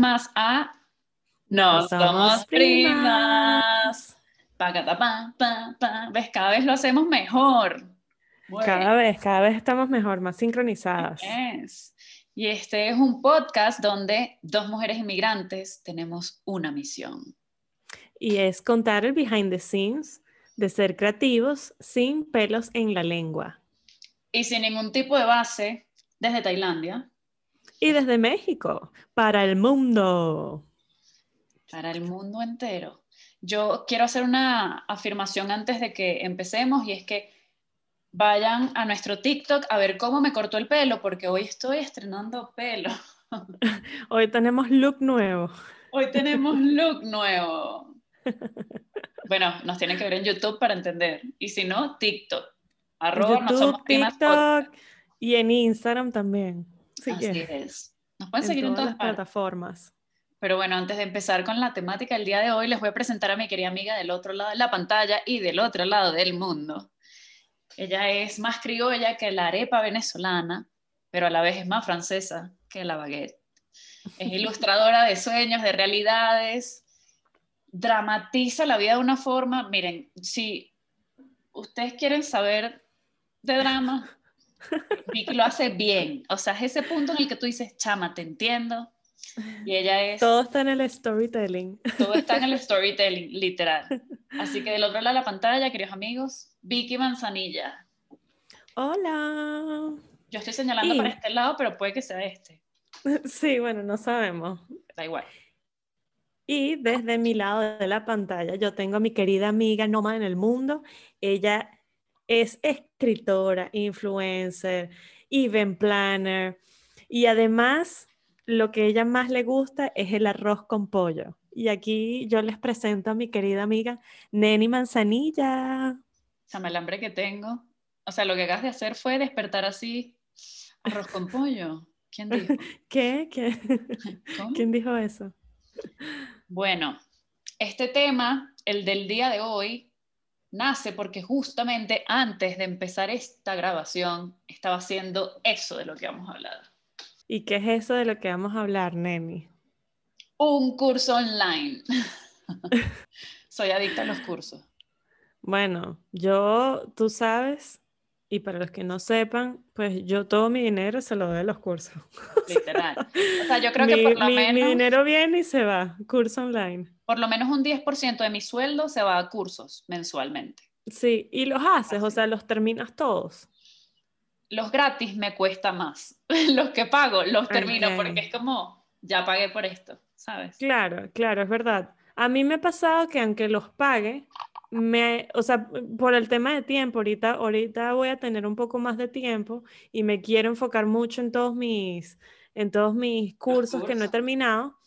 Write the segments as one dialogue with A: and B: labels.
A: más a No Somos, Primas. Pacata, pa, pa, pa. ¿Ves? Cada vez lo hacemos mejor.
B: Cada vez, cada vez estamos mejor, más sincronizadas.
A: Es. Y este es un podcast donde dos mujeres inmigrantes tenemos una misión.
B: Y es contar el behind the scenes de ser creativos sin pelos en la lengua.
A: Y sin ningún tipo de base desde Tailandia.
B: Y desde México, para el mundo.
A: Para el mundo entero. Yo quiero hacer una afirmación antes de que empecemos y es que vayan a nuestro TikTok a ver cómo me cortó el pelo, porque hoy estoy estrenando pelo.
B: Hoy tenemos look nuevo.
A: Hoy tenemos look nuevo. Bueno, nos tienen que ver en YouTube para entender. Y si no, TikTok.
B: Arroba YouTube, TikTok y en Instagram también.
A: Así es. Nos pueden seguir en todas, las
B: plataformas.
A: Pero bueno, antes de empezar con la temática del día de hoy, les voy a presentar a mi querida amiga del otro lado de la pantalla y del otro lado del mundo. Ella es más criolla que la arepa venezolana, pero a la vez es más francesa que la baguette. Es ilustradora de sueños, de realidades, dramatiza la vida de una forma, miren, si ustedes quieren saber de drama, Vicky lo hace bien. O sea, es ese punto en el que tú dices, chama, te entiendo. Y ella es...
B: Todo está en el storytelling.
A: Todo está en el storytelling, literal. Así que del otro lado de la pantalla, queridos amigos, Vicky Manzanilla.
B: Hola.
A: Yo estoy señalando para este lado, pero puede que sea este.
B: Sí, bueno, no sabemos.
A: Da igual.
B: Y desde mi lado de la pantalla, yo tengo a mi querida amiga Noma en el mundo. Ella es escritora, influencer, event planner y además lo que ella más le gusta es el arroz con pollo. Y aquí yo les presento a mi querida amiga Neni Manzanilla.
A: Chama el hambre que tengo. O sea, lo que acabas de hacer fue despertar así arroz con pollo. ¿Quién dijo?
B: ¿Qué? ¿Qué? ¿Quién dijo eso?
A: Bueno, este tema, el del día de hoy, nace porque justamente antes de empezar esta grabación estaba haciendo eso de lo que vamos a hablar.
B: ¿Y qué es eso de lo que vamos a hablar, Nemi?
A: Un curso online. Soy adicta a los cursos.
B: Bueno, yo, tú sabes, y para los que no sepan, pues yo todo mi dinero se lo doy a los cursos.
A: Literal. O sea, yo creo que por lo menos...
B: Mi dinero viene y se va, curso online.
A: Por lo menos un 10% de mi sueldo se va a cursos mensualmente.
B: Sí, y los haces, o sea, los terminas todos.
A: Los gratis me cuesta más. los que pago los termino porque es como, ya pagué por esto, ¿sabes?
B: Claro, claro, es verdad. A mí me ha pasado que aunque los pague, me, o sea, por el tema de tiempo, ahorita, ahorita voy a tener un poco más de tiempo y me quiero enfocar mucho en todos mis, en todos mis cursos, que no he terminado,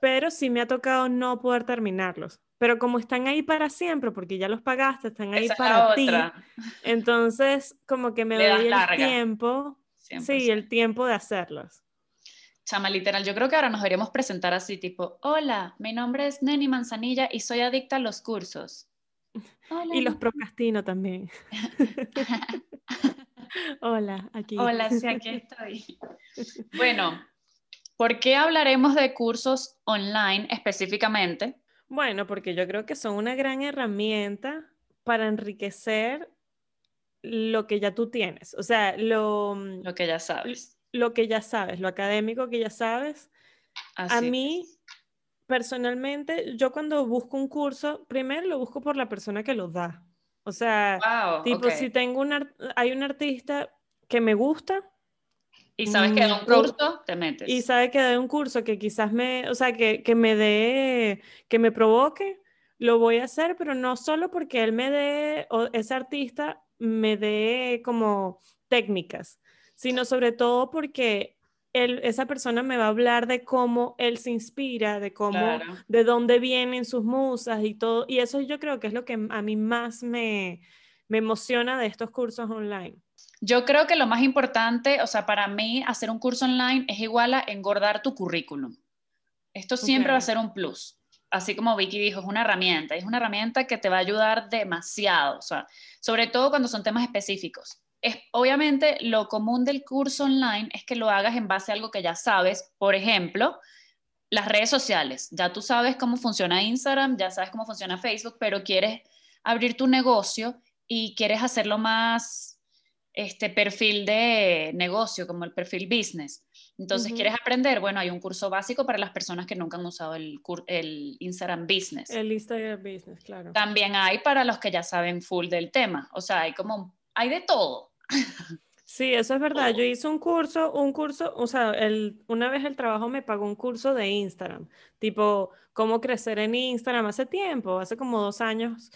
B: pero sí me ha tocado no poder terminarlos. Pero como están ahí para siempre, porque ya los pagaste, están ahí para ti, entonces como que me doy el tiempo, sí, el tiempo de hacerlos.
A: Chama, literal, yo creo que ahora nos deberíamos presentar así, tipo, hola, mi nombre es Neni Manzanilla y soy adicta a los cursos.
B: Y los procrastino también. hola, aquí.
A: Hola, sí, aquí estoy. Bueno, ¿por qué hablaremos de cursos online específicamente?
B: Bueno, porque yo creo que son una gran herramienta para enriquecer lo que ya tú tienes, o sea, lo,
A: lo que ya sabes
B: lo que ya sabes, lo académico que ya sabes. a mí, personalmente, yo cuando busco un curso, primero lo busco por la persona que lo da. O sea, tipo, si tengo un, hay un artista que me gusta.
A: Y sabes que un mm, curso, te metes.
B: Y sabes que da un curso que quizás me, o sea, que, que me dé, que me provoque, lo voy a hacer, pero no solo porque él me dé, o ese artista me dé como técnicas, sino sobre todo porque él, esa persona me va a hablar de cómo él se inspira, de cómo, de dónde vienen sus musas y todo. Y eso yo creo que es lo que a mí más me, me emociona de estos cursos online.
A: Yo creo que lo más importante, o sea, para mí hacer un curso online es igual a engordar tu currículum. Esto siempre va a ser un plus. Así como Vicky dijo, es una herramienta, es una herramienta que te va a ayudar demasiado, o sea, sobre todo cuando son temas específicos es, obviamente lo común del curso online es que lo hagas en base a algo que ya sabes. Por ejemplo, las redes sociales. Ya tú sabes cómo funciona Instagram, ya sabes cómo funciona Facebook, pero quieres abrir tu negocio y quieres hacerlo más este perfil de negocio, como el perfil business. Entonces, ¿quieres aprender? Bueno, hay un curso básico para las personas que nunca han usado el, el Instagram Business.
B: El Instagram Business, claro.
A: También hay para los que ya saben full del tema. O sea, hay como, hay de todo.
B: Sí, eso es verdad. Yo hice un curso, un curso, o sea, el, una vez el trabajo me pagó un curso de Instagram, tipo cómo crecer en Instagram hace tiempo, hace como dos años.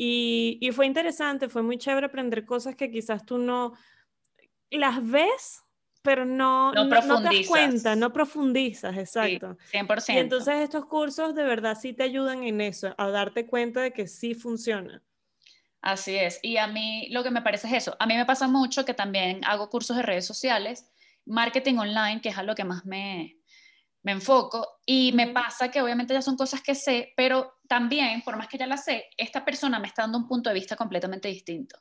B: Y, y fue interesante, fue muy chévere aprender cosas que quizás tú no las ves, pero no, no, no, te das cuenta, no profundizas, exacto.
A: Sí, 100%.
B: Y entonces estos cursos de verdad sí te ayudan en eso, a darte cuenta de que sí funciona.
A: Así es. Y a mí lo que me parece es eso. A mí me pasa mucho que también hago cursos de redes sociales, marketing online, que es a lo que más me, me enfoco. Y me pasa que obviamente ya son cosas que sé, pero también, por más que ya las sé, esta persona me está dando un punto de vista completamente distinto.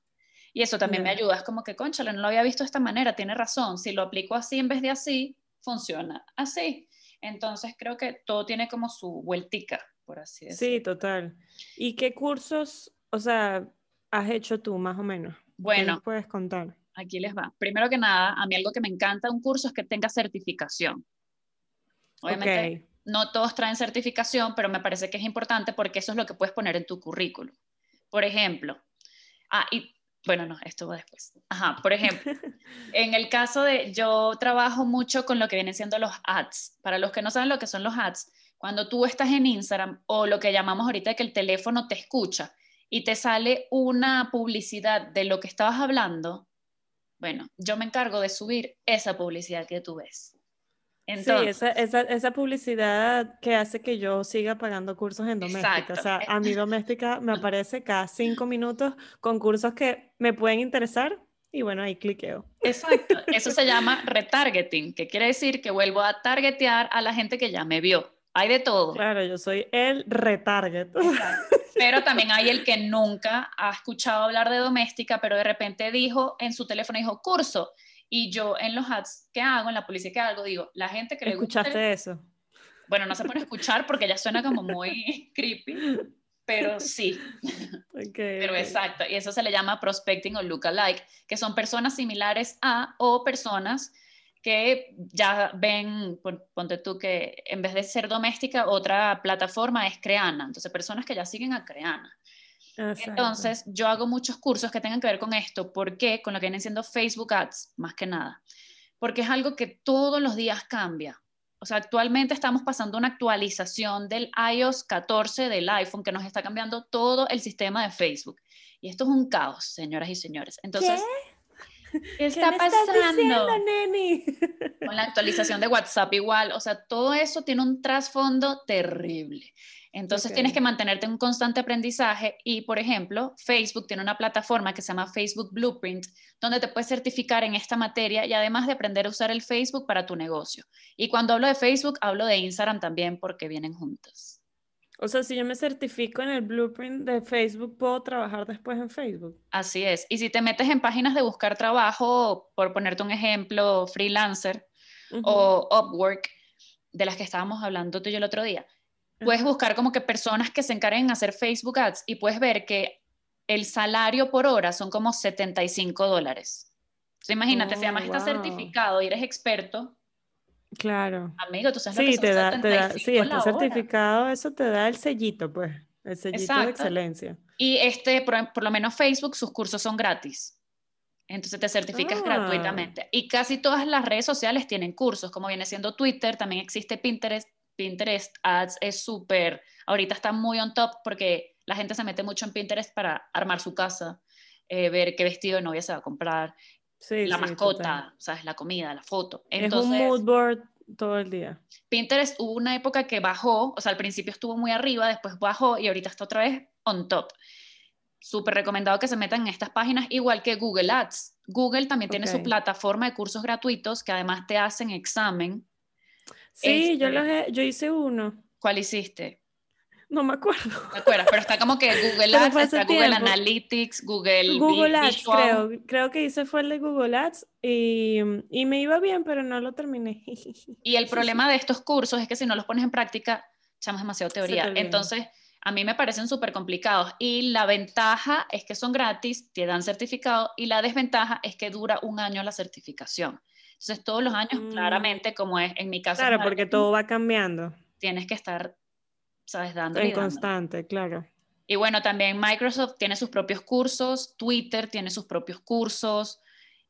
A: Y eso también me ayuda. Es como que, conchale, no lo había visto de esta manera, tiene razón. Si lo aplico así en vez de así, funciona así. Entonces creo que todo tiene como su vueltica, por así decirlo.
B: Sí, total. ¿Y qué cursos, o sea, has hecho tú, más o menos?
A: Bueno,
B: puedes contar?
A: Aquí les va. Primero que nada, a mí algo que me encanta de un curso es que tenga certificación. Obviamente, no todos traen certificación, pero me parece que es importante porque eso es lo que puedes poner en tu currículum. Por ejemplo, ah, y bueno, no, esto va después. Ajá, por ejemplo, en el caso de, yo trabajo mucho con lo que vienen siendo los ads. Para los que no saben lo que son los ads, cuando tú estás en Instagram o lo que llamamos ahorita que el teléfono te escucha, y te sale una publicidad de lo que estabas hablando, bueno, yo me encargo de subir esa publicidad que tú ves.
B: Entonces, sí, esa, esa, publicidad que hace que yo siga pagando cursos en doméstica. O sea, a mi doméstica me aparece cada cinco minutos con cursos que me pueden interesar y bueno, ahí cliqueo.
A: Exacto, eso se llama retargeting, que quiere decir que vuelvo a targetear a la gente que ya me vio. Hay de todo.
B: Claro, yo soy el retarget.
A: Pero también hay el que nunca ha escuchado hablar de doméstica, pero de repente dijo en su teléfono, dijo curso. Y yo en los ads que hago, en la publicidad que hago, digo, la gente que le
B: gusta... ¿Escuchaste eso?
A: Bueno, no se pone a escuchar porque ya suena como muy creepy, pero sí. pero exacto. Y eso se le llama prospecting o lookalike, que son personas similares a o personas que ya ven, ponte tú que en vez de ser doméstica, otra plataforma es Creana. Entonces, personas que ya siguen a Creana. Entonces, yo hago muchos cursos que tengan que ver con esto. ¿Por qué? Con lo que vienen siendo Facebook Ads, más que nada. Porque es algo que todos los días cambia. O sea, actualmente estamos pasando una actualización del iOS 14 del iPhone que nos está cambiando todo el sistema de Facebook. Y esto es un caos, señoras y señores. Entonces,
B: ¿Qué está pasando? neni?
A: Con la actualización de WhatsApp igual, o sea, todo eso tiene un trasfondo terrible. Entonces tienes que mantenerte en un constante aprendizaje y, por ejemplo, Facebook tiene una plataforma que se llama Facebook Blueprint, donde te puedes certificar en esta materia y además de aprender a usar el Facebook para tu negocio. Y cuando hablo de Facebook, hablo de Instagram también porque vienen juntas.
B: O sea, si yo me certifico en el blueprint de Facebook, ¿puedo trabajar después en Facebook?
A: Así es. Y si te metes en páginas de buscar trabajo, por ponerte un ejemplo, freelancer o Upwork, de las que estábamos hablando tú y yo el otro día, puedes buscar como que personas que se encarguen de hacer Facebook Ads y puedes ver que el salario por hora son como 75 dólares. Entonces, imagínate, si además estás certificado y eres experto,
B: Claro.
A: Amigo, tú sabes
B: sí,
A: lo que
B: te da, te da, sí, este certificado, eso te da el sellito, pues, el sellito de excelencia.
A: Y este, por, lo menos Facebook, sus cursos son gratis. Entonces te certificas ah. gratuitamente. Y casi todas las redes sociales tienen cursos, como viene siendo Twitter, también existe Pinterest. Pinterest Ads es súper, ahorita está muy on top porque la gente se mete mucho en Pinterest para armar su casa, eh, ver qué vestido de novia se va a comprar, la mascota, ¿sabes? La comida, la foto.
B: Entonces, es un mood board todo el día.
A: Pinterest hubo una época que bajó, o sea, al principio estuvo muy arriba, después bajó y ahorita está otra vez on top. Súper recomendado que se metan en estas páginas, igual que Google Ads. Google también tiene su plataforma de cursos gratuitos que además te hacen examen.
B: Sí, yo, este, yo hice uno.
A: ¿Cuál hiciste?
B: No me acuerdo.
A: ¿Te acuerdas? Pero está como que Google Ads, está Google Analytics, Google
B: Google Ads, creo. Creo que hice fue el de Google Ads y, y, me iba bien, pero no lo terminé.
A: Y el problema de estos cursos es que si no los pones en práctica, echamos demasiado teoría. Entonces, a mí me parecen súper complicados. Y la ventaja es que son gratis, te dan certificado, y la desventaja es que dura un año la certificación. Entonces, todos los años, mm. claramente, como es en mi caso.
B: Claro, porque todo va cambiando.
A: Tienes que estar ¿sabes? Dando.
B: En constante, claro.
A: Y bueno, también Microsoft tiene sus propios cursos, Twitter tiene sus propios cursos,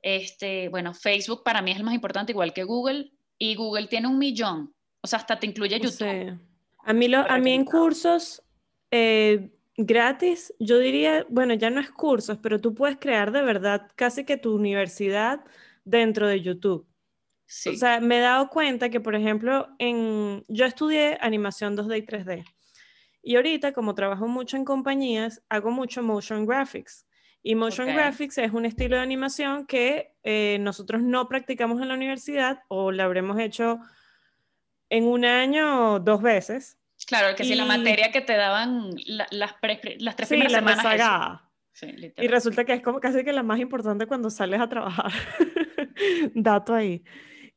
A: este, bueno, Facebook para mí es el más importante, igual que Google, y Google tiene un millón, o sea, hasta te incluye YouTube.
B: A mí, lo, a mí en cursos eh, gratis, yo diría, bueno, ya no es cursos, pero tú puedes crear de verdad casi que tu universidad dentro de YouTube. O sea, me he dado cuenta que, por ejemplo, en, yo estudié animación 2D y 3D. Y ahorita, como trabajo mucho en compañías, hago mucho motion graphics. Y motion graphics es un estilo de animación que eh, nosotros no practicamos en la universidad o la habremos hecho en un año dos veces.
A: Claro, que si la materia que te daban las, las tres primeras semanas.
B: Sí, y resulta que es como casi que la más importante cuando sales a trabajar. Dato ahí.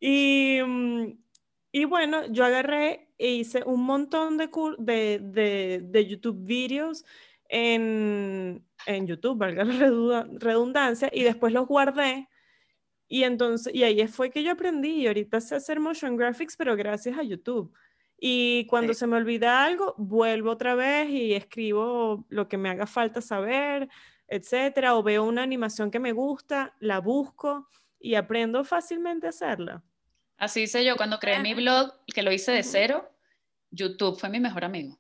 B: Y, mm, y bueno, yo agarré e hice un montón de, de, de, YouTube videos en, en, YouTube, valga la redundancia, y después los guardé. Y entonces, y ahí fue que yo aprendí y ahorita sé hacer motion graphics, pero gracias a YouTube. Y cuando se me olvida algo, vuelvo otra vez y escribo lo que me haga falta saber, etcétera, o veo una animación que me gusta, la busco y aprendo fácilmente a hacerla.
A: Así hice yo cuando creé mi blog, que lo hice de cero, YouTube fue mi mejor amigo.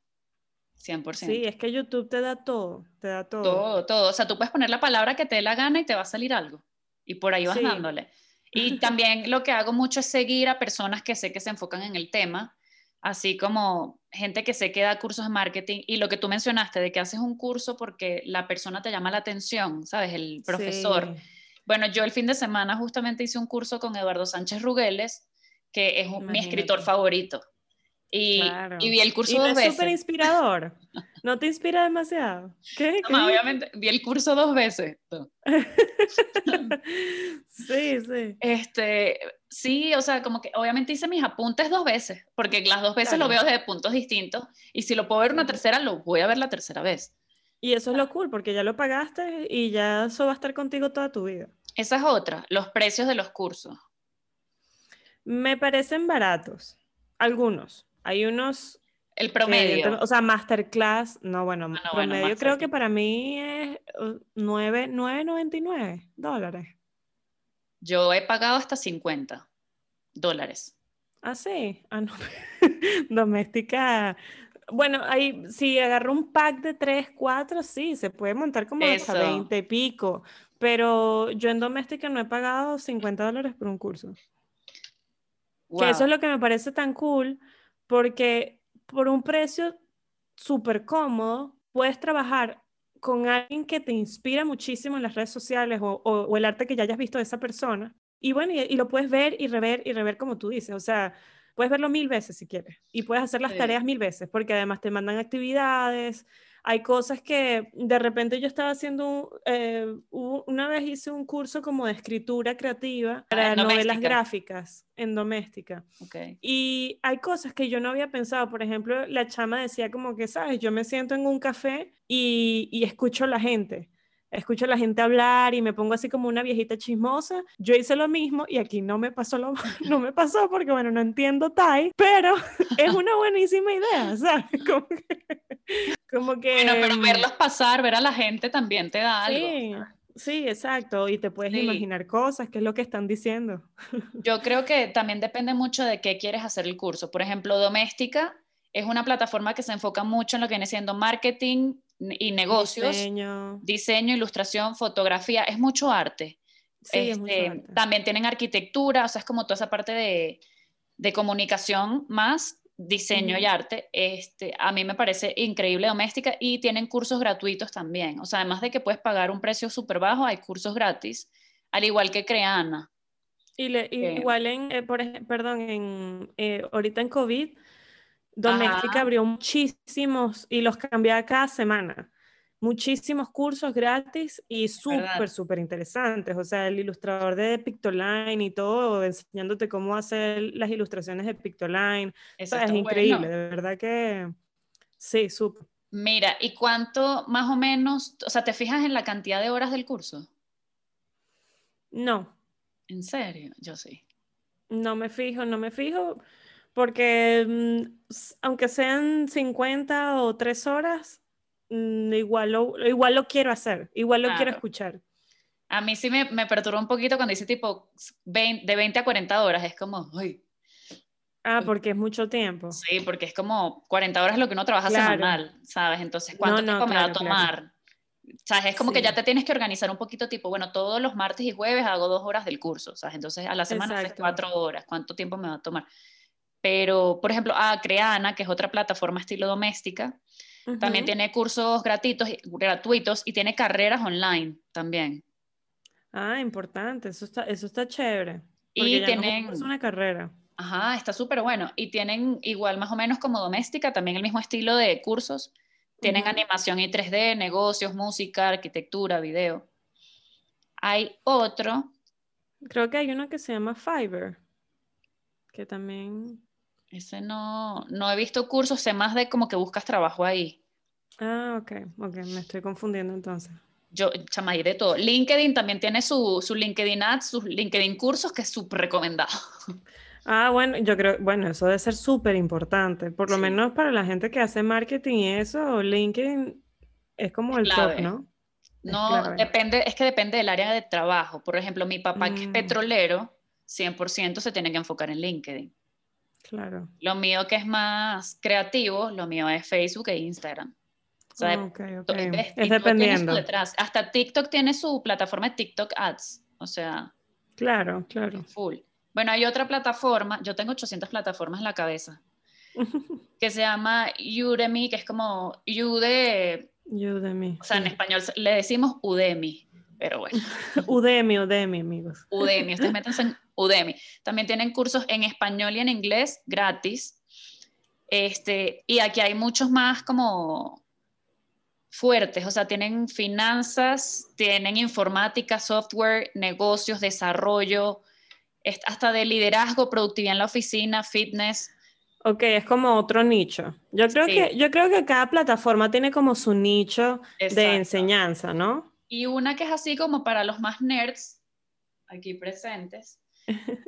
A: 100%.
B: Sí, es que YouTube te da todo, te da todo.
A: Todo, todo. O sea, tú puedes poner la palabra que te dé la gana y te va a salir algo. Y por ahí vas dándole. Y también lo que hago mucho es seguir a personas que sé que se enfocan en el tema, así como gente que sé que da cursos de marketing. Y lo que tú mencionaste, de que haces un curso porque la persona te llama la atención, ¿sabes? El profesor. Bueno, yo el fin de semana justamente hice un curso con Eduardo Sánchez Rugeles que es mi escritor favorito. Y, y, vi el curso dos veces.
B: Es súper inspirador. ¿No te inspira demasiado? ¿Qué?
A: obviamente, vi el curso dos veces.
B: sí, sí.
A: Este, sí, o sea, como que obviamente hice mis apuntes dos veces, porque las dos veces lo veo desde puntos distintos, y si lo puedo ver una tercera, lo voy a ver la tercera vez.
B: Y eso es lo cool, porque ya lo pagaste y ya eso va a estar contigo toda tu vida.
A: Esa es otra, los precios de los cursos.
B: Me parecen baratos. Algunos. Hay unos.
A: El promedio.
B: o sea, masterclass. No, bueno, ah, promedio creo que para mí es 9.99 uh, dólares.
A: Yo he pagado hasta 50 dólares.
B: Ah, sí. Ah, no. Doméstica. Bueno, ahí si agarro un pack de 3, 4, sí, se puede montar como hasta 20 y pico. Pero yo en doméstica no he pagado 50 dólares por un curso. Que eso es lo que me parece tan cool, porque por un precio súper cómodo puedes trabajar con alguien que te inspira muchísimo en las redes sociales o, el arte que ya hayas visto de esa persona. Y bueno, y, lo puedes ver y rever y rever como tú dices. O sea, puedes verlo mil veces si quieres. Y puedes hacer las tareas mil veces, porque además te mandan actividades, hay cosas que de repente yo estaba haciendo, eh, una vez hice un curso como de escritura creativa para novelas gráficas en doméstica. Y hay cosas que yo no había pensado, por ejemplo, la chama decía como que, sabes, yo me siento en un café y, y escucho a la gente escucho a la gente hablar y me pongo así como una viejita chismosa. Yo hice lo mismo y aquí no me pasó lo no me pasó porque bueno, no entiendo Thai, pero es una buenísima idea, ¿sabes? Como que, como que
A: Bueno, pero verlos pasar, ver a la gente también te da algo.
B: Sí. Sí, exacto, y te puedes imaginar cosas, qué es lo que están diciendo.
A: Yo creo que también depende mucho de qué quieres hacer el curso. Por ejemplo, Doméstica es una plataforma que se enfoca mucho en lo que viene siendo marketing, y negocios, diseño. ilustración, fotografía, es mucho arte. Este, también tienen arquitectura, o sea, es como toda esa parte de, de comunicación más diseño y arte. Este, a mí me parece increíble doméstica y tienen cursos gratuitos también. O sea, además de que puedes pagar un precio súper bajo, hay cursos gratis, al igual que Creana.
B: Y igual en, eh, por, perdón, en, eh, ahorita en COVID Doméstica abrió muchísimos y los cambiaba cada semana. Muchísimos cursos gratis y súper, súper interesantes. O sea, el ilustrador de Pictoline y todo, enseñándote cómo hacer las ilustraciones de Pictoline. es increíble, de verdad que sí, súper.
A: Mira, ¿y cuánto más o menos, o sea, te fijas en la cantidad de horas del curso?
B: No.
A: ¿En serio? Yo sí.
B: No me fijo, no me fijo, porque mm, aunque sean 50 o 3 horas, mm, igual, lo, igual lo quiero hacer, igual lo quiero escuchar.
A: A mí sí me, me perturba un poquito cuando dice tipo de 20 a 40 horas, es como, uy,
B: Ah, porque es mucho tiempo.
A: Sí, porque es como 40 horas lo que uno trabaja semanal, ¿sabes? Entonces, ¿cuánto tiempo me va a tomar? ¿Sabes? Es como que ya te tienes que organizar un poquito, tipo, bueno, todos los martes y jueves hago dos horas del curso, ¿sabes? Entonces, a la semana haces cuatro horas, ¿cuánto tiempo me va a tomar? Pero, por ejemplo, a Creana, que es otra plataforma estilo doméstica, también tiene cursos gratuitos, gratuitos y tiene carreras online también.
B: Ah, importante, eso está, eso está chévere.
A: Y tienen...
B: es una carrera.
A: Ajá, está súper bueno. Y tienen igual más o menos como doméstica, también el mismo estilo de cursos. Tienen animación y 3D, negocios, música, arquitectura, video. Hay otro.
B: Creo que hay uno que se llama Fiverr, que también...
A: Ese no, no he visto cursos, sé más de como que buscas trabajo ahí.
B: Ah, ok, ok, me estoy confundiendo entonces.
A: Yo, chama, de todo. LinkedIn también tiene su, su LinkedIn Ads, sus LinkedIn cursos, que es súper recomendado.
B: Ah, bueno, yo creo, bueno, eso debe ser súper importante, por lo menos para la gente que hace marketing y eso, LinkedIn es como el top, ¿no?
A: no, depende, es que depende del área de trabajo. Por ejemplo, mi papá que es mm. petrolero, 100% se tiene que enfocar en LinkedIn.
B: Claro.
A: Lo mío que es más creativo, lo mío es Facebook e Instagram.
B: O sea, es dependiendo.
A: Detrás. Hasta TikTok tiene su plataforma de TikTok Ads. O sea.
B: Claro, claro.
A: Full. Bueno, hay otra plataforma, yo tengo 800 plataformas en la cabeza, que se llama Udemy, que es como Ude...
B: Udemy.
A: O sea, en español le decimos Udemy, pero bueno.
B: Udemy, Udemy, amigos.
A: Udemy, ustedes métanse en Udemy. También tienen cursos en español y en inglés gratis. Este, y aquí hay muchos más como fuertes, o sea, tienen finanzas, tienen informática, software, negocios, desarrollo, hasta de liderazgo, productividad en la oficina, fitness.
B: Ok, es como otro nicho. Yo creo, que, yo creo que cada plataforma tiene como su nicho de enseñanza, ¿no?
A: Y una que es así como para los más nerds, aquí presentes,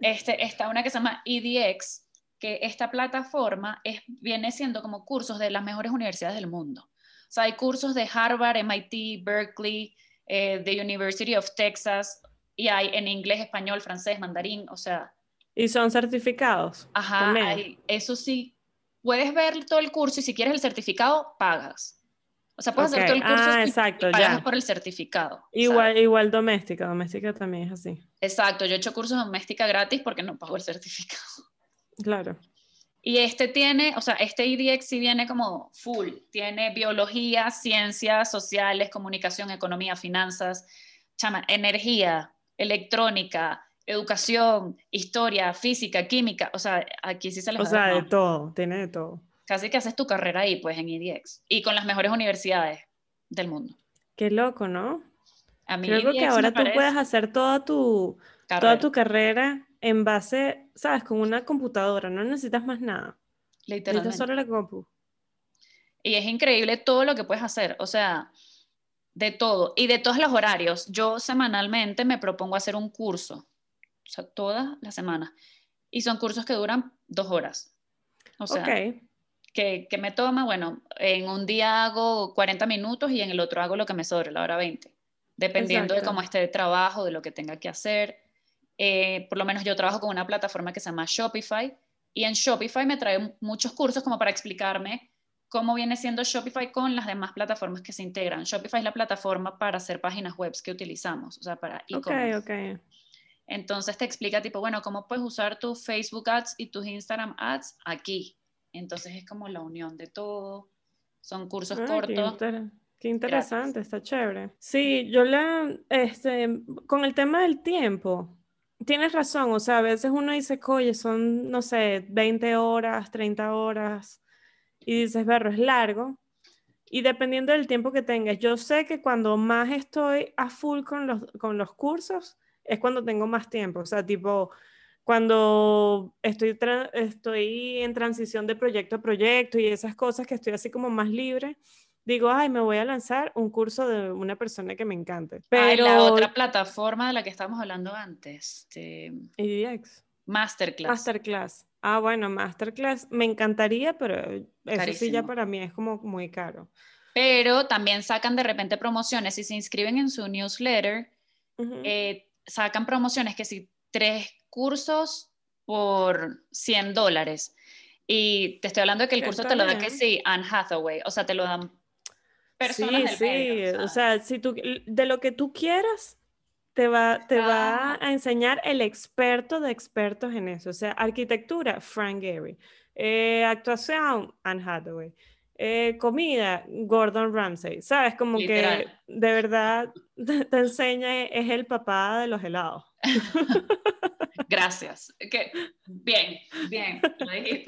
A: este, está una que se llama EDX, que esta plataforma es, viene siendo como cursos de las mejores universidades del mundo. O sea, hay cursos de Harvard, MIT, Berkeley, eh, the University of Texas, y hay en inglés, español, francés, mandarín, o sea.
B: Y son certificados.
A: Ajá, eso sí. Puedes ver todo el curso y si quieres el certificado, pagas. O sea, puedes hacer todo el curso
B: ah, exacto,
A: y pagas por el certificado.
B: Igual, igual doméstica, doméstica también es así.
A: Exacto, yo he hecho cursos doméstica gratis porque no pago el certificado.
B: Claro.
A: Y este tiene, o sea, este IDX sí viene como full. Tiene biología, ciencias sociales, comunicación, economía, finanzas, chama, energía, electrónica, educación, historia, física, química, o sea, aquí sí se les
B: O sea, de todo, tiene de todo.
A: Casi que haces tu carrera ahí, pues, en IDX, y con las mejores universidades del mundo.
B: Qué loco, ¿no? A mí Creo que ahora tú puedes hacer toda tu, carrera. toda tu carrera en base, ¿sabes? Con una computadora, no necesitas más nada. Literalmente. Necesitas solo la compu.
A: Y es increíble todo lo que puedes hacer, o sea, de todo y de todos los horarios. Yo semanalmente me propongo hacer un curso, o sea, todas las semanas. Y son cursos que duran dos horas. O sea, que, que, me toma, bueno, en un día hago 40 minutos y en el otro hago lo que me sobre, la hora 20, dependiendo de cómo esté el trabajo, de lo que tenga que hacer. Eh, por lo menos yo trabajo con una plataforma que se llama Shopify y en Shopify me trae muchos cursos como para explicarme cómo viene siendo Shopify con las demás plataformas que se integran. Shopify es la plataforma para hacer páginas web que utilizamos, o sea, para e-commerce.
B: Okay, okay.
A: Entonces te explica tipo, bueno, cómo puedes usar tus Facebook Ads y tus Instagram Ads aquí. Entonces es como la unión de todo. Son cursos cortos.
B: Qué, interesante, está chévere. Sí, yo la, este, con el tema del tiempo, tienes razón, o sea, a veces uno dice, oye, son, no sé, 20 horas, 30 horas, y dices, berro, es largo. Y dependiendo del tiempo que tengas, yo sé que cuando más estoy a full con los, con los cursos, es cuando tengo más tiempo. O sea, tipo, cuando estoy, estoy en transición de proyecto a proyecto y esas cosas que estoy así como más libre, digo, ay, me voy a lanzar un curso de una persona que me encante.
A: Pero la otra plataforma de la que estábamos hablando antes. De...
B: EDX.
A: Masterclass.
B: Masterclass. Ah, bueno, Masterclass me encantaría, pero eso sí ya para mí es como muy caro.
A: Pero también sacan de repente promociones. Si se inscriben en su newsletter, eh, sacan promociones que si tres cursos por 100 dólares. Y te estoy hablando de que el curso te lo da que sí, Anne Hathaway. O sea, te lo dan personas
B: sí, sí. o, sea. si tú, de lo que tú quieras, te va, te va a enseñar el experto de expertos en eso. O sea, arquitectura, Frank Gehry. Eh, actuación, Anne Hathaway. Eh, comida, Gordon Ramsay. ¿Sabes? Como que de verdad te enseña, es el papá de los helados.
A: Gracias. Que, bien, bien.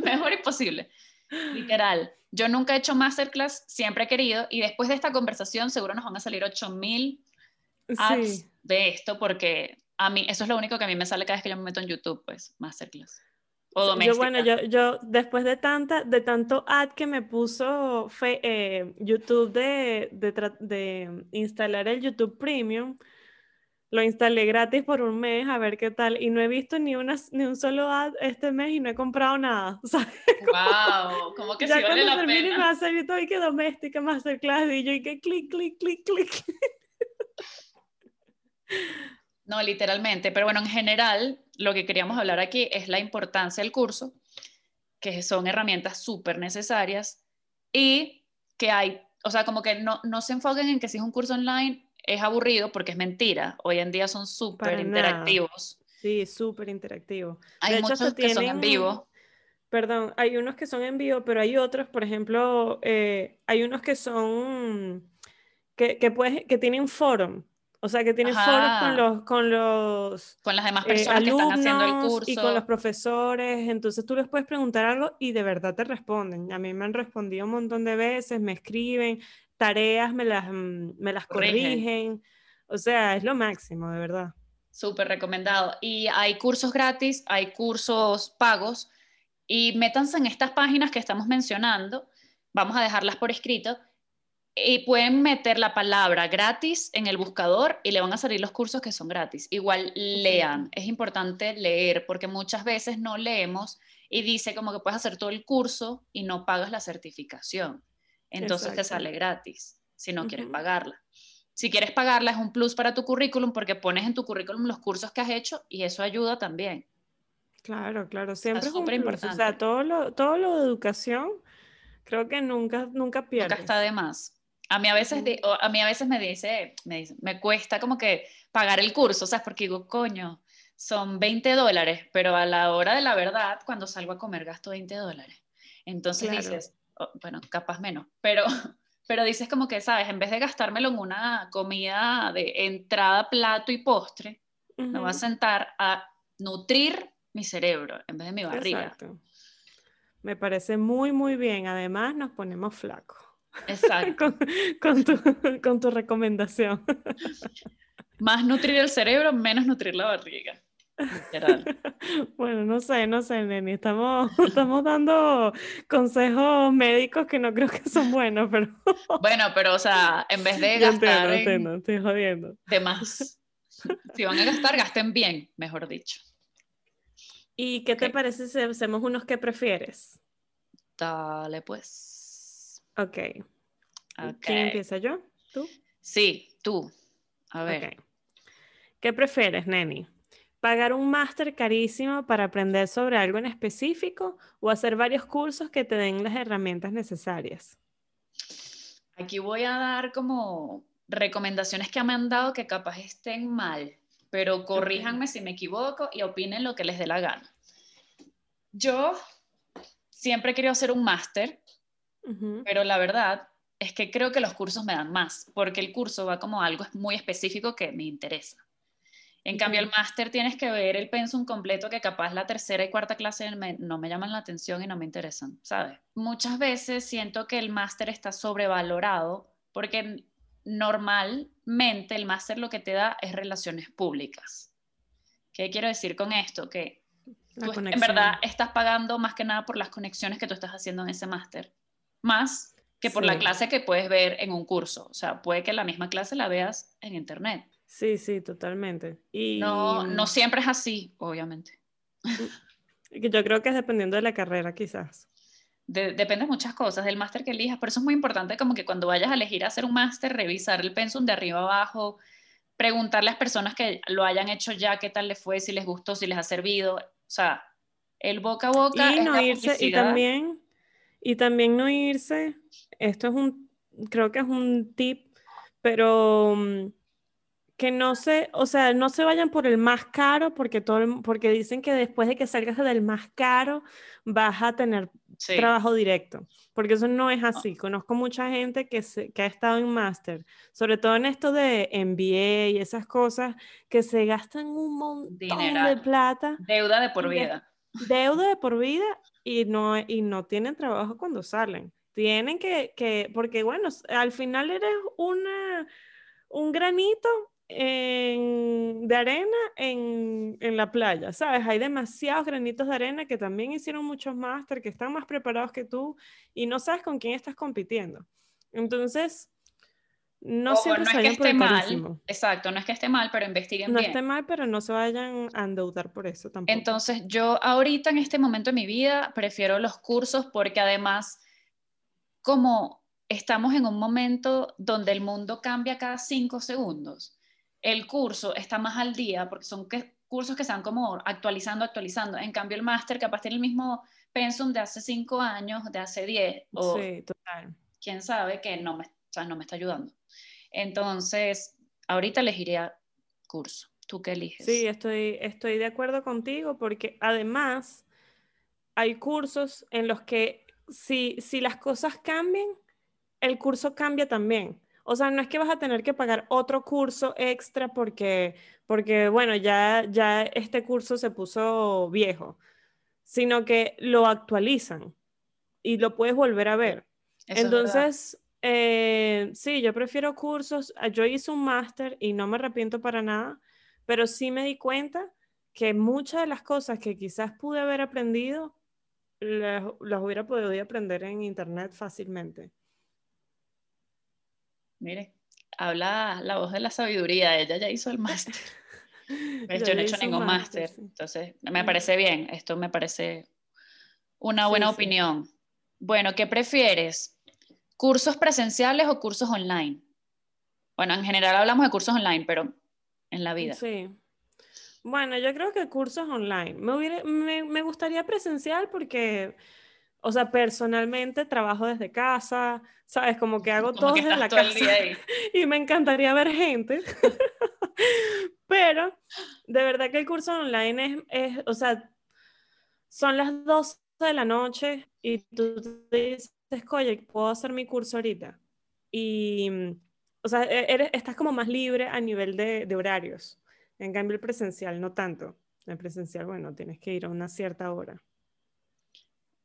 A: mejor imposible. Literal. Yo nunca he hecho masterclass, siempre he querido, y después de esta conversación seguro nos van a salir 8000 apps de esto, porque a mí, eso es lo único que a mí me sale cada vez que yo me meto en YouTube, pues, masterclass.
B: O yo, bueno, yo, yo después de tanta, de tanto ad que me puso eh, YouTube de, de, de, instalar el YouTube Premium, lo instalé gratis por un mes a ver qué tal y no he visto ni, una, ni un solo ad este mes y no he comprado nada.
A: Wow, como que ya si vale la pena.
B: Y me va a salir todo y que doméstica, masterclass y yo y que clic, clic, clic, clic.
A: No, literalmente, pero bueno, en general lo que queríamos hablar aquí es la importancia del curso, que son herramientas súper necesarias y que hay, o sea, como que no, no se enfoquen en que si es un curso online es aburrido porque es mentira. Hoy en día son súper interactivos.
B: Sí, súper interactivos.
A: Hay muchos que son en vivo.
B: Perdón, hay unos que son en vivo, pero hay otros, por ejemplo, eh, hay unos que son, que, que, que tienen forum. O sea, que tienes foros con los, con los
A: con las demás eh, personas que están haciendo el curso
B: y con los profesores. Entonces tú les puedes preguntar algo y de verdad te responden. A mí me han respondido un montón de veces, me escriben, tareas me las, mm, me las corrigen. O sea, es lo máximo, de verdad.
A: Súper recomendado. Y hay cursos gratis, hay cursos pagos. Y métanse en estas páginas que estamos mencionando. Vamos a dejarlas por escrito y pueden meter la palabra gratis en el buscador y le van a salir los cursos que son gratis. Igual lean, es importante leer porque muchas veces no leemos y dice como que puedes hacer todo el curso y no pagas la certificación. Entonces te sale gratis si no quieres pagarla. Si quieres pagarla es un plus para tu currículum porque pones en tu currículum los cursos que has hecho y eso ayuda también.
B: Claro, claro, siempre es súper importante. O sea, todo lo, todo lo de educación creo que nunca, nunca pierdes.
A: Nunca está de más. A mí a veces, a mí a veces me dice, me dice, me cuesta como que pagar el curso, ¿sabes? Porque digo, coño, son 20 dólares, pero a la hora de la verdad, cuando salgo a comer gasto 20 dólares. Entonces dices, oh, bueno, capaz menos, pero, pero dices como que, ¿sabes? En vez de gastármelo en una comida de entrada, plato y postre, me voy a sentar a nutrir mi cerebro en vez de mi barriga. Exacto.
B: Me parece muy, muy bien. Además, nos ponemos flacos.
A: Exacto.
B: con, tu, con tu recomendación.
A: Más nutrir el cerebro, menos nutrir la barriga.
B: Bueno, no sé, no sé, Neni. Estamos, estamos dando consejos médicos que no creo que son buenos, pero.
A: Bueno, pero, o sea, en vez de gastar.
B: Entiendo, estoy jodiendo.
A: De más. Si van a gastar, gasten bien, mejor dicho.
B: ¿Y qué te parece si hacemos unos que prefieres?
A: Dale, pues.
B: Ok. ¿Quién empieza yo? ¿Tú?
A: Sí, tú. A ver.
B: ¿Qué prefieres, Neni? ¿Pagar un máster carísimo para aprender sobre algo en específico o hacer varios cursos que te den las herramientas necesarias?
A: Aquí voy a dar como recomendaciones que me han dado que capaz estén mal, pero corríjanme si me equivoco y opinen lo que les dé la gana. Yo siempre he querido hacer un máster pero la verdad es que creo que los cursos me dan más, porque el curso va como algo muy específico que me interesa. En cambio, el máster tienes que ver el pensum completo que capaz la tercera y cuarta clase no me llaman la atención y no me interesan, ¿sabes? Muchas veces siento que el máster está sobrevalorado porque normalmente el máster lo que te da es relaciones públicas. ¿Qué quiero decir con esto? Que en verdad estás pagando más que nada por las conexiones que tú estás haciendo en ese máster, más que por la clase que puedes ver en un curso. O sea, puede que la misma clase la veas en internet.
B: Sí, sí, totalmente. Y...
A: No, no siempre es así, obviamente.
B: Yo creo que es dependiendo de la carrera, quizás.
A: depende de muchas cosas, del máster que elijas. Por eso es muy importante como que cuando vayas a elegir hacer un máster, revisar el pensum de arriba abajo, preguntarle a las personas que lo hayan hecho ya qué tal les fue, si les gustó, si les ha servido. O sea, el boca a boca.
B: Y no irse, y también, y también no irse, esto es un, creo que es un tip, pero mm, que no se, o sea, no se vayan por el más caro porque todo, porque dicen que después de que salgas del más caro vas a tener trabajo directo, porque eso no es ah. así. Conozco mucha gente que, se, que ha estado en máster, sobre todo en esto de MBA y esas cosas que se gastan un montón de plata.
A: Deuda de por vida.
B: Deuda de por vida y no, y no tienen trabajo cuando salen. Tienen que, que porque bueno, al final eres una, un granito de arena en, la playa, ¿sabes? Hay demasiados granitos de arena que también hicieron muchos máster, que están más preparados que tú y no sabes con quién estás compitiendo. Entonces, no siempre
A: no es que esté mal, exacto, no es que esté mal, pero investiguen
B: no
A: bien.
B: No esté mal, pero no se vayan a endeudar por eso tampoco.
A: Entonces, yo ahorita en este momento de mi vida prefiero los cursos porque además, como estamos en un momento donde el mundo cambia cada cinco segundos, el curso está más al día porque son cursos que se van como actualizando, actualizando. En cambio, el máster capaz tiene el mismo pensum de hace cinco años, de hace diez. O
B: sí, total.
A: Quién sabe que no me, no me está ayudando. Entonces, ahorita elegiría curso. ¿Tú qué eliges?
B: Sí, estoy, estoy de acuerdo contigo porque además hay cursos en los que si, si las cosas cambian, el curso cambia también. O sea, no es que vas a tener que pagar otro curso extra porque, porque bueno, ya, ya este curso se puso viejo, sino que lo actualizan y lo puedes volver a ver. Entonces, eh, sí, yo prefiero cursos. Ah, yo hice un máster y no me arrepiento para nada, pero sí me di cuenta que muchas de las cosas que quizás pude haber aprendido, las, las hubiera podido aprender en internet fácilmente.
A: Mire, habla la voz de la sabiduría, ella ya hizo el máster. yo no he hecho ningún máster, entonces me parece bien, esto me parece una buena opinión. Bueno, ¿qué prefieres? ¿Cursos presenciales o cursos online? Bueno, en general hablamos de cursos online, pero en la vida.
B: Sí. Bueno, yo creo que cursos online. Me, me gustaría presencial porque o sea, personalmente trabajo desde casa, ¿sabes? Como que hago todo desde la casa. Y me encantaría ver gente. Pero de verdad que el curso online es, o sea, son las 12 de la noche y tú te dices, oye, puedo hacer mi curso ahorita. Y, o sea, e-, estás como más libre a nivel de, de horarios. En cambio, el presencial no tanto. El presencial, bueno, tienes que ir a una cierta hora.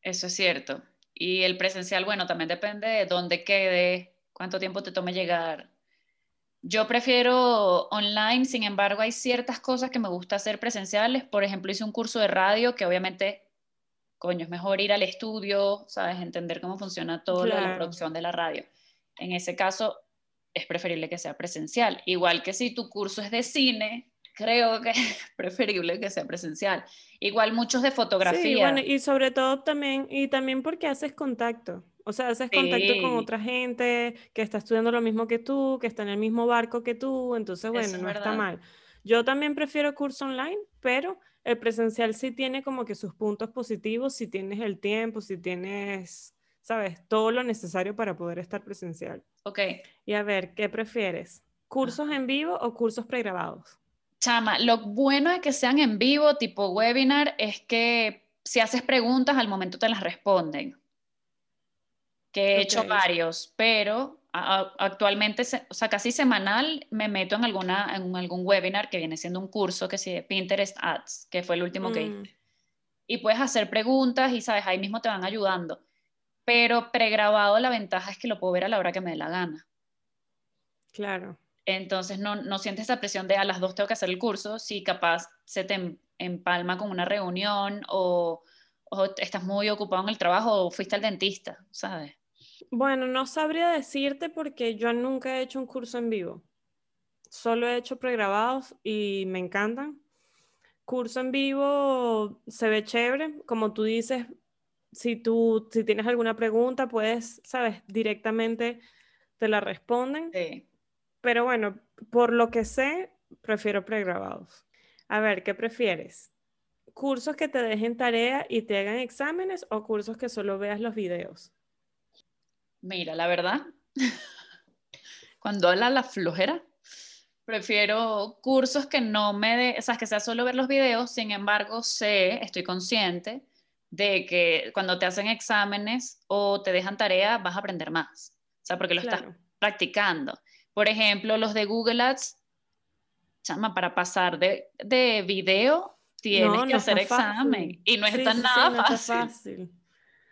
A: Eso es cierto. Y el presencial, bueno, también depende de dónde quede, cuánto tiempo te tome llegar. Yo prefiero online, sin embargo, hay ciertas cosas que me gusta hacer presenciales. Por ejemplo, hice un curso de radio que obviamente, coño, es mejor ir al estudio, ¿sabes? Entender cómo funciona toda la producción de la radio. En ese caso, es preferible que sea presencial. Igual que si tu curso es de cine, creo que es preferible que sea presencial. Igual muchos de fotografía. Sí, bueno,
B: y sobre todo también, y también porque haces contacto. O sea, haces contacto con otra gente que está estudiando lo mismo que tú, que está en el mismo barco que tú, entonces, bueno, no está mal. Yo también prefiero curso online, pero el presencial sí tiene como que sus puntos positivos, si tienes el tiempo, si tienes, sabes, todo lo necesario para poder estar presencial.
A: Ok.
B: Y a ver, ¿qué prefieres? ¿Cursos en vivo o cursos pregrabados?
A: Chama, lo bueno de que sean en vivo, tipo webinar, es que si haces preguntas, al momento te las responden. Que he hecho varios, pero actualmente, o sea, casi semanal me meto en, alguna, en algún webinar que viene siendo un curso que se Pinterest Ads, que fue el último que hice. Mm. Y puedes hacer preguntas y, sabes, ahí mismo te van ayudando. Pero pregrabado la ventaja es que lo puedo ver a la hora que me dé la gana.
B: Claro.
A: Entonces no, no sientes esa presión de a las dos tengo que hacer el curso, si capaz se te em, empalma con una reunión o, o estás muy ocupado en el trabajo o fuiste al dentista, ¿sabes?
B: Bueno, no sabría decirte porque yo nunca he hecho un curso en vivo. Solo he hecho pregrabados y me encantan. Curso en vivo se ve chévere, como tú dices, si tú si tienes alguna pregunta, puedes, sabes, directamente te la responden.
A: Sí.
B: Pero bueno, por lo que sé, prefiero pregrabados. A ver, ¿qué prefieres? ¿Cursos que te dejen tarea y te hagan exámenes o cursos que solo veas los videos?
A: Mira, la verdad, cuando habla la flojera, prefiero cursos que no me de, o sea, que sea solo ver los videos, sin embargo, sé, estoy consciente de que cuando te hacen exámenes o te dejan tarea, vas a aprender más. O sea, porque lo estás practicando. Por ejemplo, los de Google Ads, chama, para pasar de, de video tienes que hacer examen. Y no es tan nada fácil.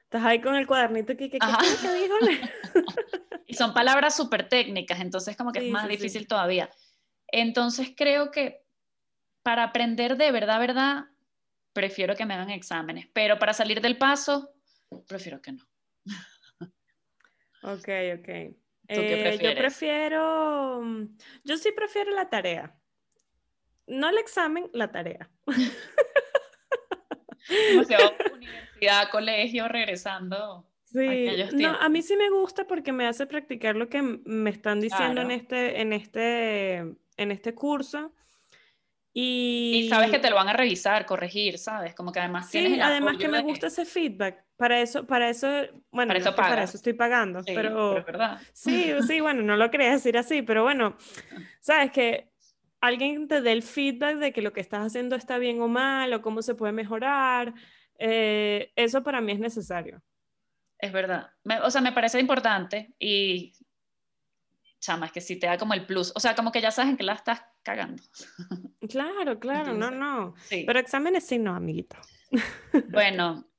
B: Estás ahí con el cuadernito que, que, que dijo.
A: y son palabras súper técnicas, entonces como que es más difícil todavía. Entonces creo que para aprender de verdad, verdad, prefiero que me hagan exámenes, pero para salir del paso, prefiero que no.
B: Ok, ok. Eh, yo prefiero, yo sí prefiero la tarea. No el examen, la tarea.
A: universidad, colegio, regresando.
B: Sí, no, a mí sí me gusta porque me hace practicar lo que me están diciendo en, este, en, este, en este curso. Y...
A: y... sabes que te lo van a revisar, corregir, ¿sabes? Como que además
B: sí, además que me gusta ese feedback. Para eso, para eso, bueno, para eso, para eso estoy pagando, pero,
A: pero verdad.
B: Sí, sí, bueno, no lo quería decir así, pero bueno, sabes que alguien te dé el feedback de que lo que estás haciendo está bien o mal, o cómo se puede mejorar, eh, eso para mí es necesario.
A: Es verdad. o sea, me parece importante y, chama, es que si te da como el plus, o sea, como que ya sabes en que la estás cagando.
B: Claro, claro, no, no. Pero exámenes sí, no, amiguito.
A: Bueno,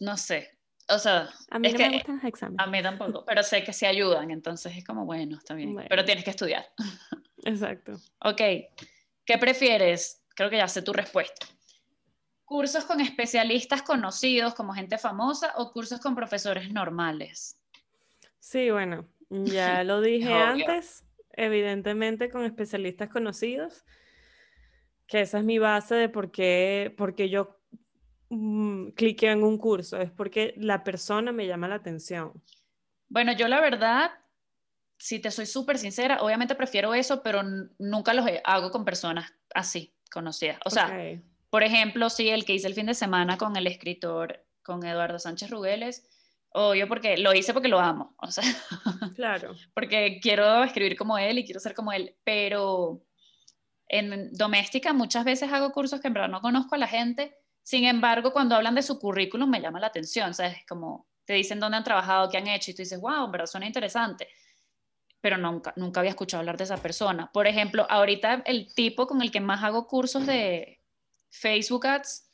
A: no sé. O sea,
B: a mí no me gustan los exámenes.
A: A mí tampoco, pero sé que sí ayudan, entonces es como, bueno, está bien. Pero tienes que estudiar.
B: Exacto.
A: Ok, ¿qué prefieres? Creo que ya sé tu respuesta. ¿Cursos con especialistas conocidos como gente famosa o cursos con profesores normales?
B: Sí, bueno, ya lo dije antes, evidentemente con especialistas conocidos, que esa es mi base de por qué, porque yo mm, cliqué en un curso, es porque la persona me llama la atención.
A: Bueno, yo la verdad, si te soy súper sincera, obviamente prefiero eso, pero nunca los hago con personas así, conocidas. O sea, por ejemplo, sí, el que hice el fin de semana con el escritor, con Eduardo Sánchez Rugeles, obvio porque lo hice porque lo amo, o sea,
B: claro.
A: porque quiero escribir como él y quiero ser como él, pero en doméstica muchas veces hago cursos que en verdad no conozco a la gente, sin embargo, cuando hablan de su currículum me llama la atención, ¿sabes? Como te dicen dónde han trabajado, qué han hecho y tú dices, wow, en verdad suena interesante pero nunca, nunca había escuchado hablar de esa persona. Por ejemplo, ahorita el tipo con el que más hago cursos de, Facebook Ads,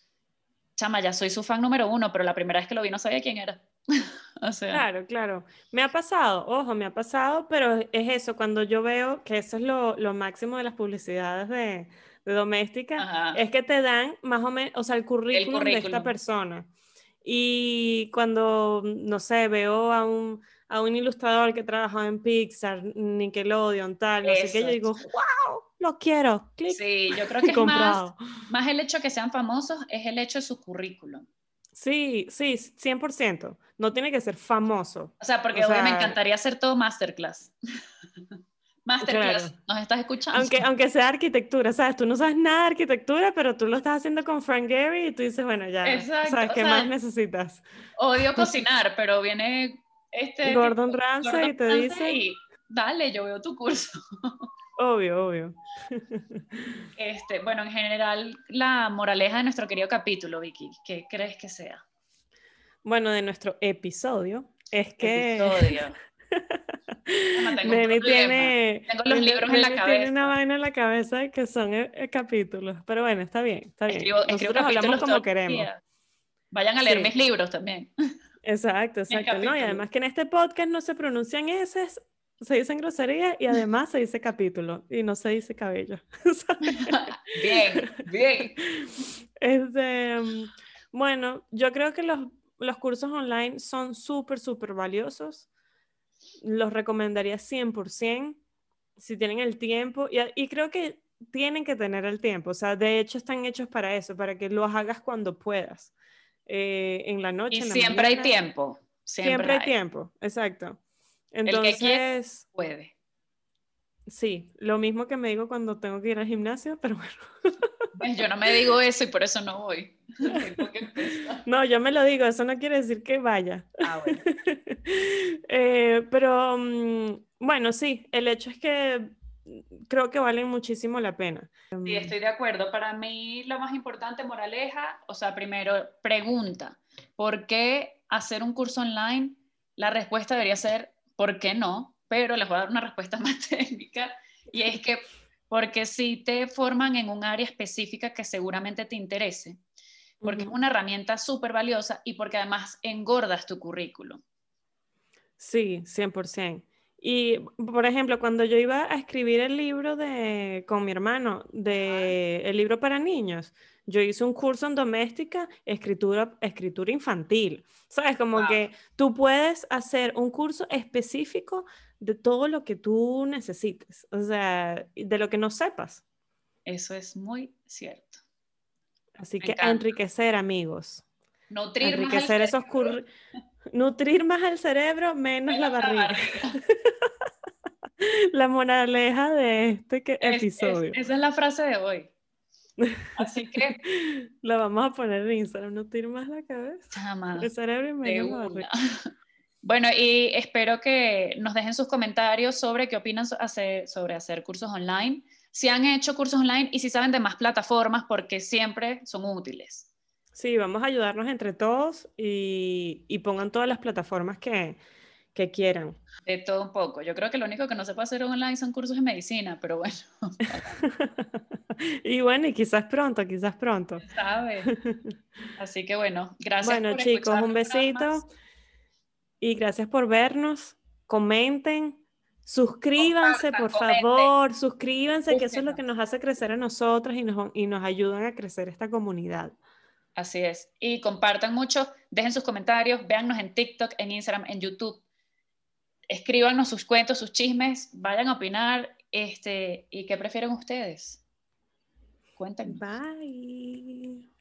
A: chama, ya soy su fan número uno, pero la primera vez que lo vi no sabía quién era. o sea.
B: Claro, claro. Me ha pasado, ojo, me ha pasado, pero es eso, cuando yo veo que eso es lo, lo máximo de las publicidades de, de doméstica, es que te dan más o menos, o sea, el currículum, de esta persona. Y cuando, no sé, veo a un, a un ilustrador que trabaja en Pixar, Nickelodeon, tal, no sé qué, yo digo, wow, lo quiero.
A: Sí, yo creo que es más, más el hecho de que sean famosos, es el hecho de su currículum.
B: Sí, sí, 100%. No tiene que ser famoso.
A: O sea, porque hoy me encantaría hacer todo masterclass. masterclass, ¿nos estás escuchando?
B: Aunque, aunque sea arquitectura, ¿sabes? Tú no sabes nada de arquitectura, pero tú lo estás haciendo con Frank Gehry y tú dices, bueno, ya, Exacto. ¿sabes qué más necesitas?
A: Odio cocinar, pero viene este...
B: Gordon Ramsay y te dice...
A: dale, yo veo tu curso.
B: Obvio, obvio.
A: Este, bueno, en general, la moraleja de nuestro querido capítulo, Vicky, ¿qué crees que sea?
B: Bueno, de nuestro episodio, es que...
A: Episodio.
B: Neni tiene,
A: tengo los libros en la cabeza.
B: Tiene una vaina en la cabeza que son eh, eh, capítulos, pero bueno, está bien, está bien.
A: Escribo, Nosotros
B: hablamos como queremos.
A: Vayan a leer mis libros también.
B: Exacto, exacto. No, y además que en este podcast no se pronuncian S, se dicen groserías y además se dice capítulo y no se dice cabello.
A: bien, bien.
B: Este, bueno, yo creo que los, los cursos online son súper, súper valiosos. Los recomendaría 100% si tienen el tiempo y, y creo que tienen que tener el tiempo. O sea, de hecho están hechos para eso, para que los hagas cuando puedas. Eh, en la noche.
A: Y siempre hay tiempo.
B: Siempre, hay. tiempo, exacto. Entonces,
A: puede.
B: Sí, lo mismo que me digo cuando tengo que ir al gimnasio, pero bueno.
A: Yo no me digo eso y por eso no voy.
B: no, yo me lo digo, eso no quiere decir que vaya.
A: Ah, bueno.
B: Eh, pero mm, bueno, sí, el hecho es que creo que valen muchísimo la pena.
A: Sí, estoy de acuerdo. Para mí lo más importante, moraleja, o sea, primero, pregunta, ¿por qué hacer un curso online? La respuesta debería ser, ¿por qué no? Pero les voy a dar una respuesta más técnica y es que porque si te forman en un área específica que seguramente te interese, porque es una herramienta súper valiosa y porque además engordas tu currículum.
B: Sí, 100%. Y, por ejemplo, cuando yo iba a escribir el libro de, con mi hermano, de, el libro para niños, yo hice un curso en doméstica, escritura, escritura infantil. ¿Sabes? Como que tú puedes hacer un curso específico de todo lo que tú necesites, o sea, de lo que no sepas.
A: Eso es muy cierto.
B: Así que enriquecer, amigos.
A: Nutrir
B: enriquecer esos cursos. Nutrir más el cerebro, menos la barriga. La, moraleja de este episodio.
A: esa es la frase de hoy. Así que
B: la vamos a poner en Instagram, nutrir más la cabeza. El cerebro y menos la barriga.
A: Bueno, y espero que nos dejen sus comentarios sobre qué opinan sobre hacer cursos online, si han hecho cursos online y si saben de más plataformas, porque siempre son útiles.
B: Sí, vamos a ayudarnos entre todos y, pongan todas las plataformas que, quieran.
A: De todo un poco. Yo creo que lo único que no se puede hacer online son cursos de medicina, pero bueno.
B: y bueno, y quizás pronto, quizás pronto.
A: ¿Sabe? Así que bueno, gracias.
B: Bueno, chicos, un besito. Y gracias por vernos. Comenten. Suscríbanse, por favor, suscríbanse, que eso es lo que nos hace crecer a nosotras y nos, y nos ayudan a crecer esta comunidad.
A: Así es. Y compartan mucho, dejen sus comentarios, véannos en TikTok, en Instagram, en YouTube. Escríbanos sus cuentos, sus chismes, vayan a opinar este, y qué prefieren ustedes. Cuéntenme.
B: Bye.